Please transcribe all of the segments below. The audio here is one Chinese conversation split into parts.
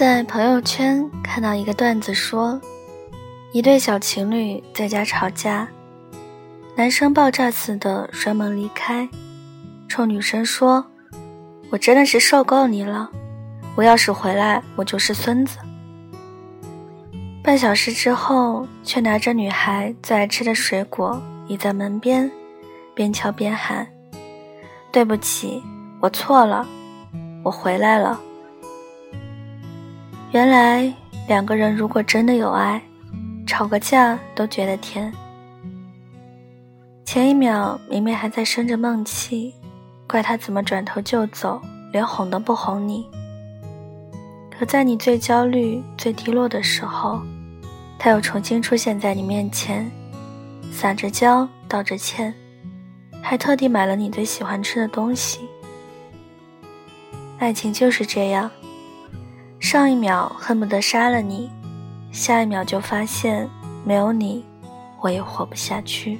在朋友圈看到一个段子，说一对小情侣在家吵架，男生爆炸似的摔门离开，冲女生说：“我真的是受够你了，我要是回来，我就是孙子。”半小时之后，却拿着女孩最爱吃的水果倚在门边，边敲边喊：“对不起，我错了，我回来了。”原来两个人如果真的有爱，吵个架都觉得甜。前一秒明明还在生着闷气，怪他怎么转头就走，连哄都不哄你。可在你最焦虑、最低落的时候，他又重新出现在你面前，撒着娇，道着歉，还特地买了你最喜欢吃的东西。爱情就是这样。上一秒恨不得杀了你，下一秒就发现没有你，我也活不下去。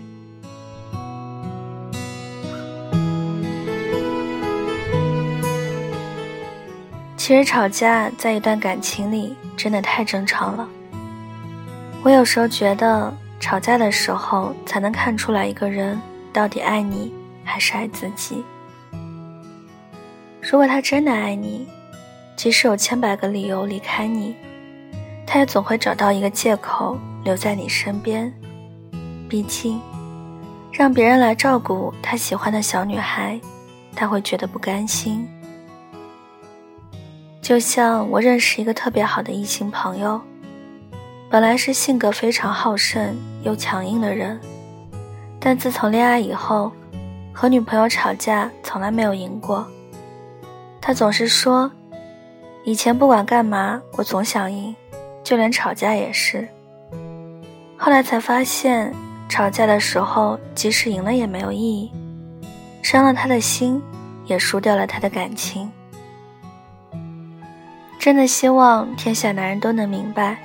其实吵架在一段感情里真的太正常了。我有时候觉得，吵架的时候才能看出来一个人到底爱你还是爱自己。如果他真的爱你，即使有千百个理由离开你，他也总会找到一个借口留在你身边。毕竟，让别人来照顾他喜欢的小女孩，他会觉得不甘心。就像我认识一个特别好的异性朋友，本来是性格非常好胜又强硬的人，但自从恋爱以后，和女朋友吵架从来没有赢过。他总是说。以前不管干嘛，我总想赢，就连吵架也是。后来才发现，吵架的时候，即使赢了也没有意义，伤了他的心，也输掉了他的感情。真的希望天下男人都能明白，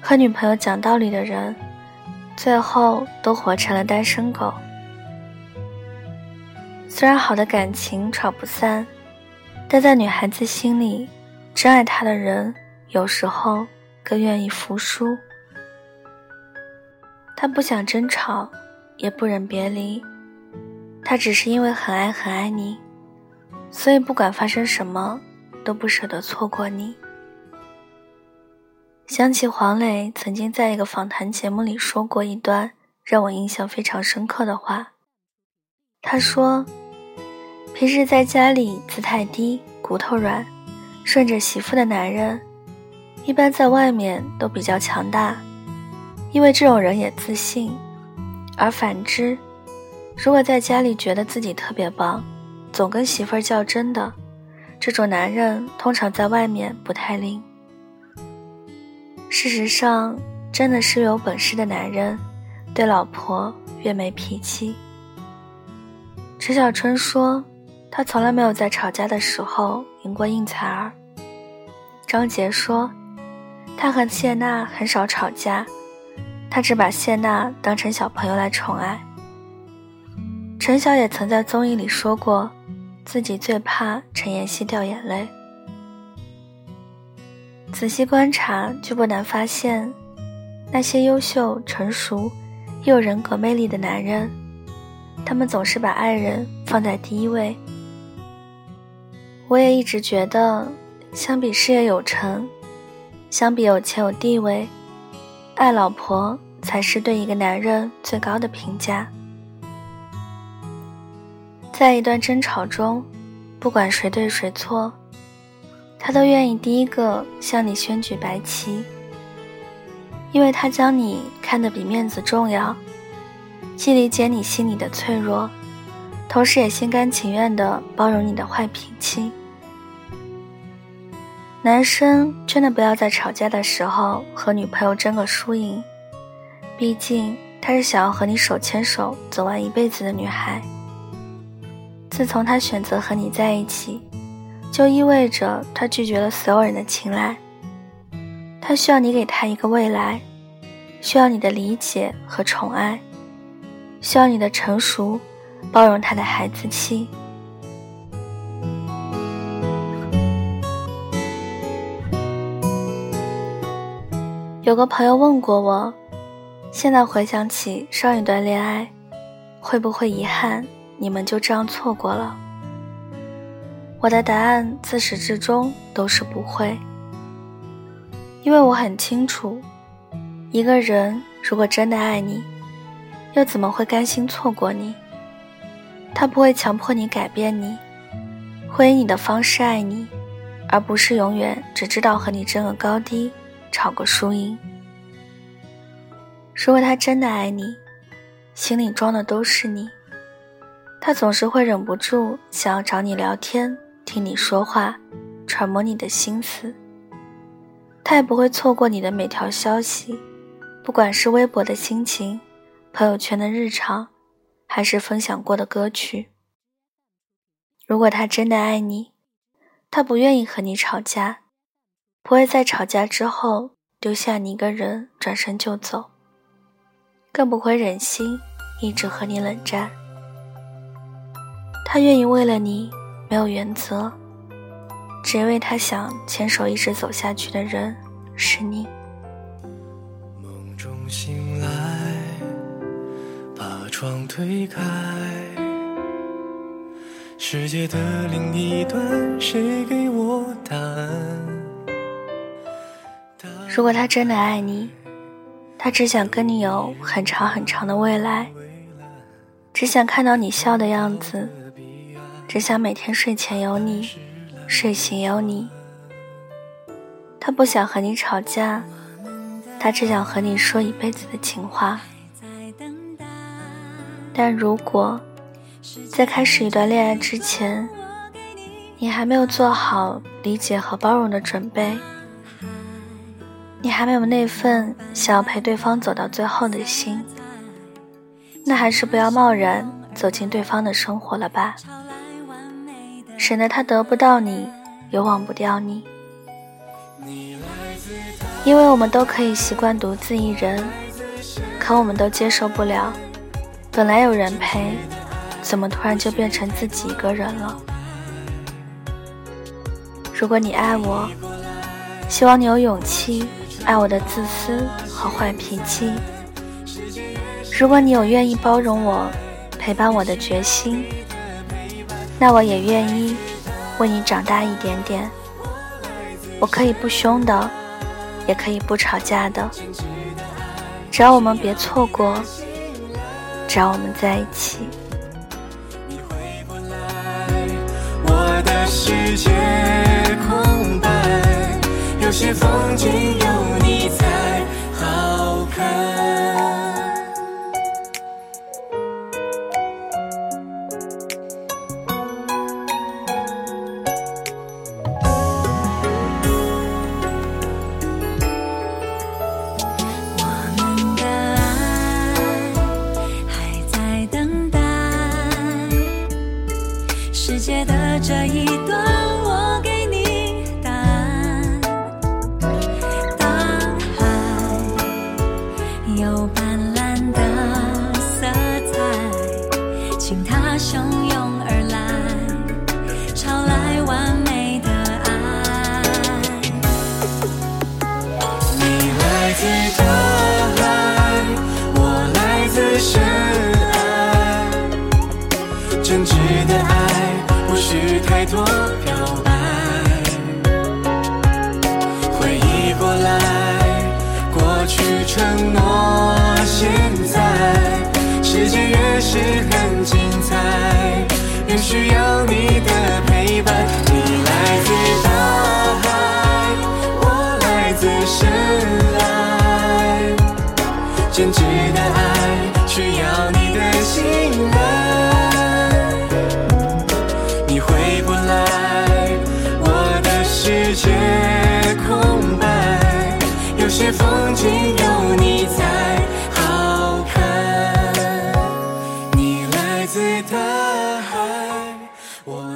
和女朋友讲道理的人，最后都活成了单身狗。虽然好的感情吵不散，但在女孩子心里。真爱他的人，有时候更愿意服输。他不想争吵，也不忍别离，他只是因为很爱很爱你，所以不管发生什么，都不舍得错过你。想起黄磊曾经在一个访谈节目里说过一段让我印象非常深刻的话，他说：“平时在家里姿态低，骨头软。”顺着媳妇的男人，一般在外面都比较强大，因为这种人也自信；而反之，如果在家里觉得自己特别棒，总跟媳妇儿较真的，这种男人通常在外面不太灵。事实上，真的是有本事的男人，对老婆越没脾气。陈小春说。他从来没有在吵架的时候赢过应采儿。张杰说，他和谢娜很少吵架，他只把谢娜当成小朋友来宠爱。陈晓也曾在综艺里说过，自己最怕陈妍希掉眼泪。仔细观察，就不难发现，那些优秀、成熟又有人格魅力的男人，他们总是把爱人放在第一位。我也一直觉得，相比事业有成，相比有钱有地位，爱老婆才是对一个男人最高的评价。在一段争吵中，不管谁对谁错，他都愿意第一个向你宣举白旗，因为他将你看得比面子重要，既理解你心里的脆弱，同时也心甘情愿地包容你的坏脾气。男生真的不要在吵架的时候和女朋友争个输赢，毕竟她是想要和你手牵手走完一辈子的女孩。自从她选择和你在一起，就意味着她拒绝了所有人的青睐。她需要你给她一个未来，需要你的理解和宠爱，需要你的成熟，包容她的孩子气。有个朋友问过我，现在回想起上一段恋爱，会不会遗憾你们就这样错过了？我的答案自始至终都是不会，因为我很清楚，一个人如果真的爱你，又怎么会甘心错过你？他不会强迫你改变你，会以你的方式爱你，而不是永远只知道和你争个高低，吵个输赢。如果他真的爱你，心里装的都是你，他总是会忍不住想要找你聊天。听你说话，揣摩你的心思。他也不会错过你的每条消息，不管是微博的心情、朋友圈的日常，还是分享过的歌曲。如果他真的爱你，他不愿意和你吵架，不会在吵架之后丢下你一个人转身就走，更不会忍心一直和你冷战。他愿意为了你。没有原则，只因为他想牵手一直走下去的人是你。梦中醒来，把窗推开，世界的另一端，谁给我答案？如果他真的爱你，他只想跟你有很长很长的未来，只想看到你笑的样子。只想每天睡前有你，睡醒有你。他不想和你吵架，他只想和你说一辈子的情话。但如果在开始一段恋爱之前，你还没有做好理解和包容的准备，你还没有那份想要陪对方走到最后的心，那还是不要贸然走进对方的生活了吧。省得他得不到你，又忘不掉你。因为我们都可以习惯独自一人，可我们都接受不了，本来有人陪，怎么突然就变成自己一个人了？如果你爱我，希望你有勇气爱我的自私和坏脾气。如果你有愿意包容我、陪伴我的决心。那我也愿意为你长大一点点。我可以不凶的，也可以不吵架的，只要我们别错过，只要我们在一起。世界空白，有些风景这我来自深爱，真挚的爱。无需太多表白，回忆过来，过去承诺，现在，世界越是很精彩，越需要你的风景有你才好看。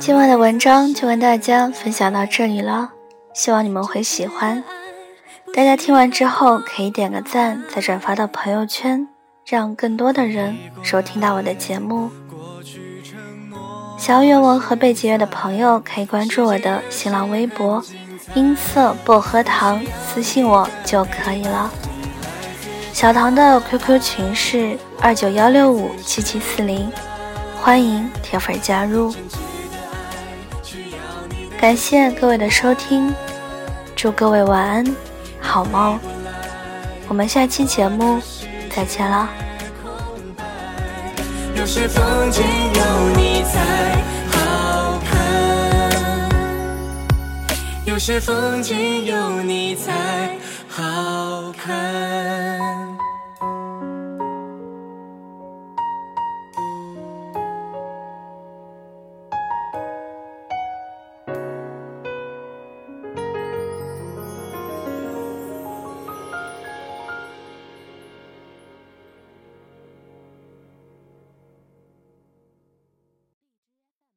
今晚的文章就跟大家分享到这里了，希望你们会喜欢。大家听完之后可以点个赞，再转发到朋友圈，让更多的人收听到我的节目。想要原文和背景乐的朋友可以关注我的新浪微博音色薄荷糖私信我就可以了。小唐的 QQ 群是二九幺六五七七四零，欢迎铁粉加入。感谢各位的收听，祝各位晚安，好梦。我们下期节目再见了。有些风景有你才有些风景有你才好看。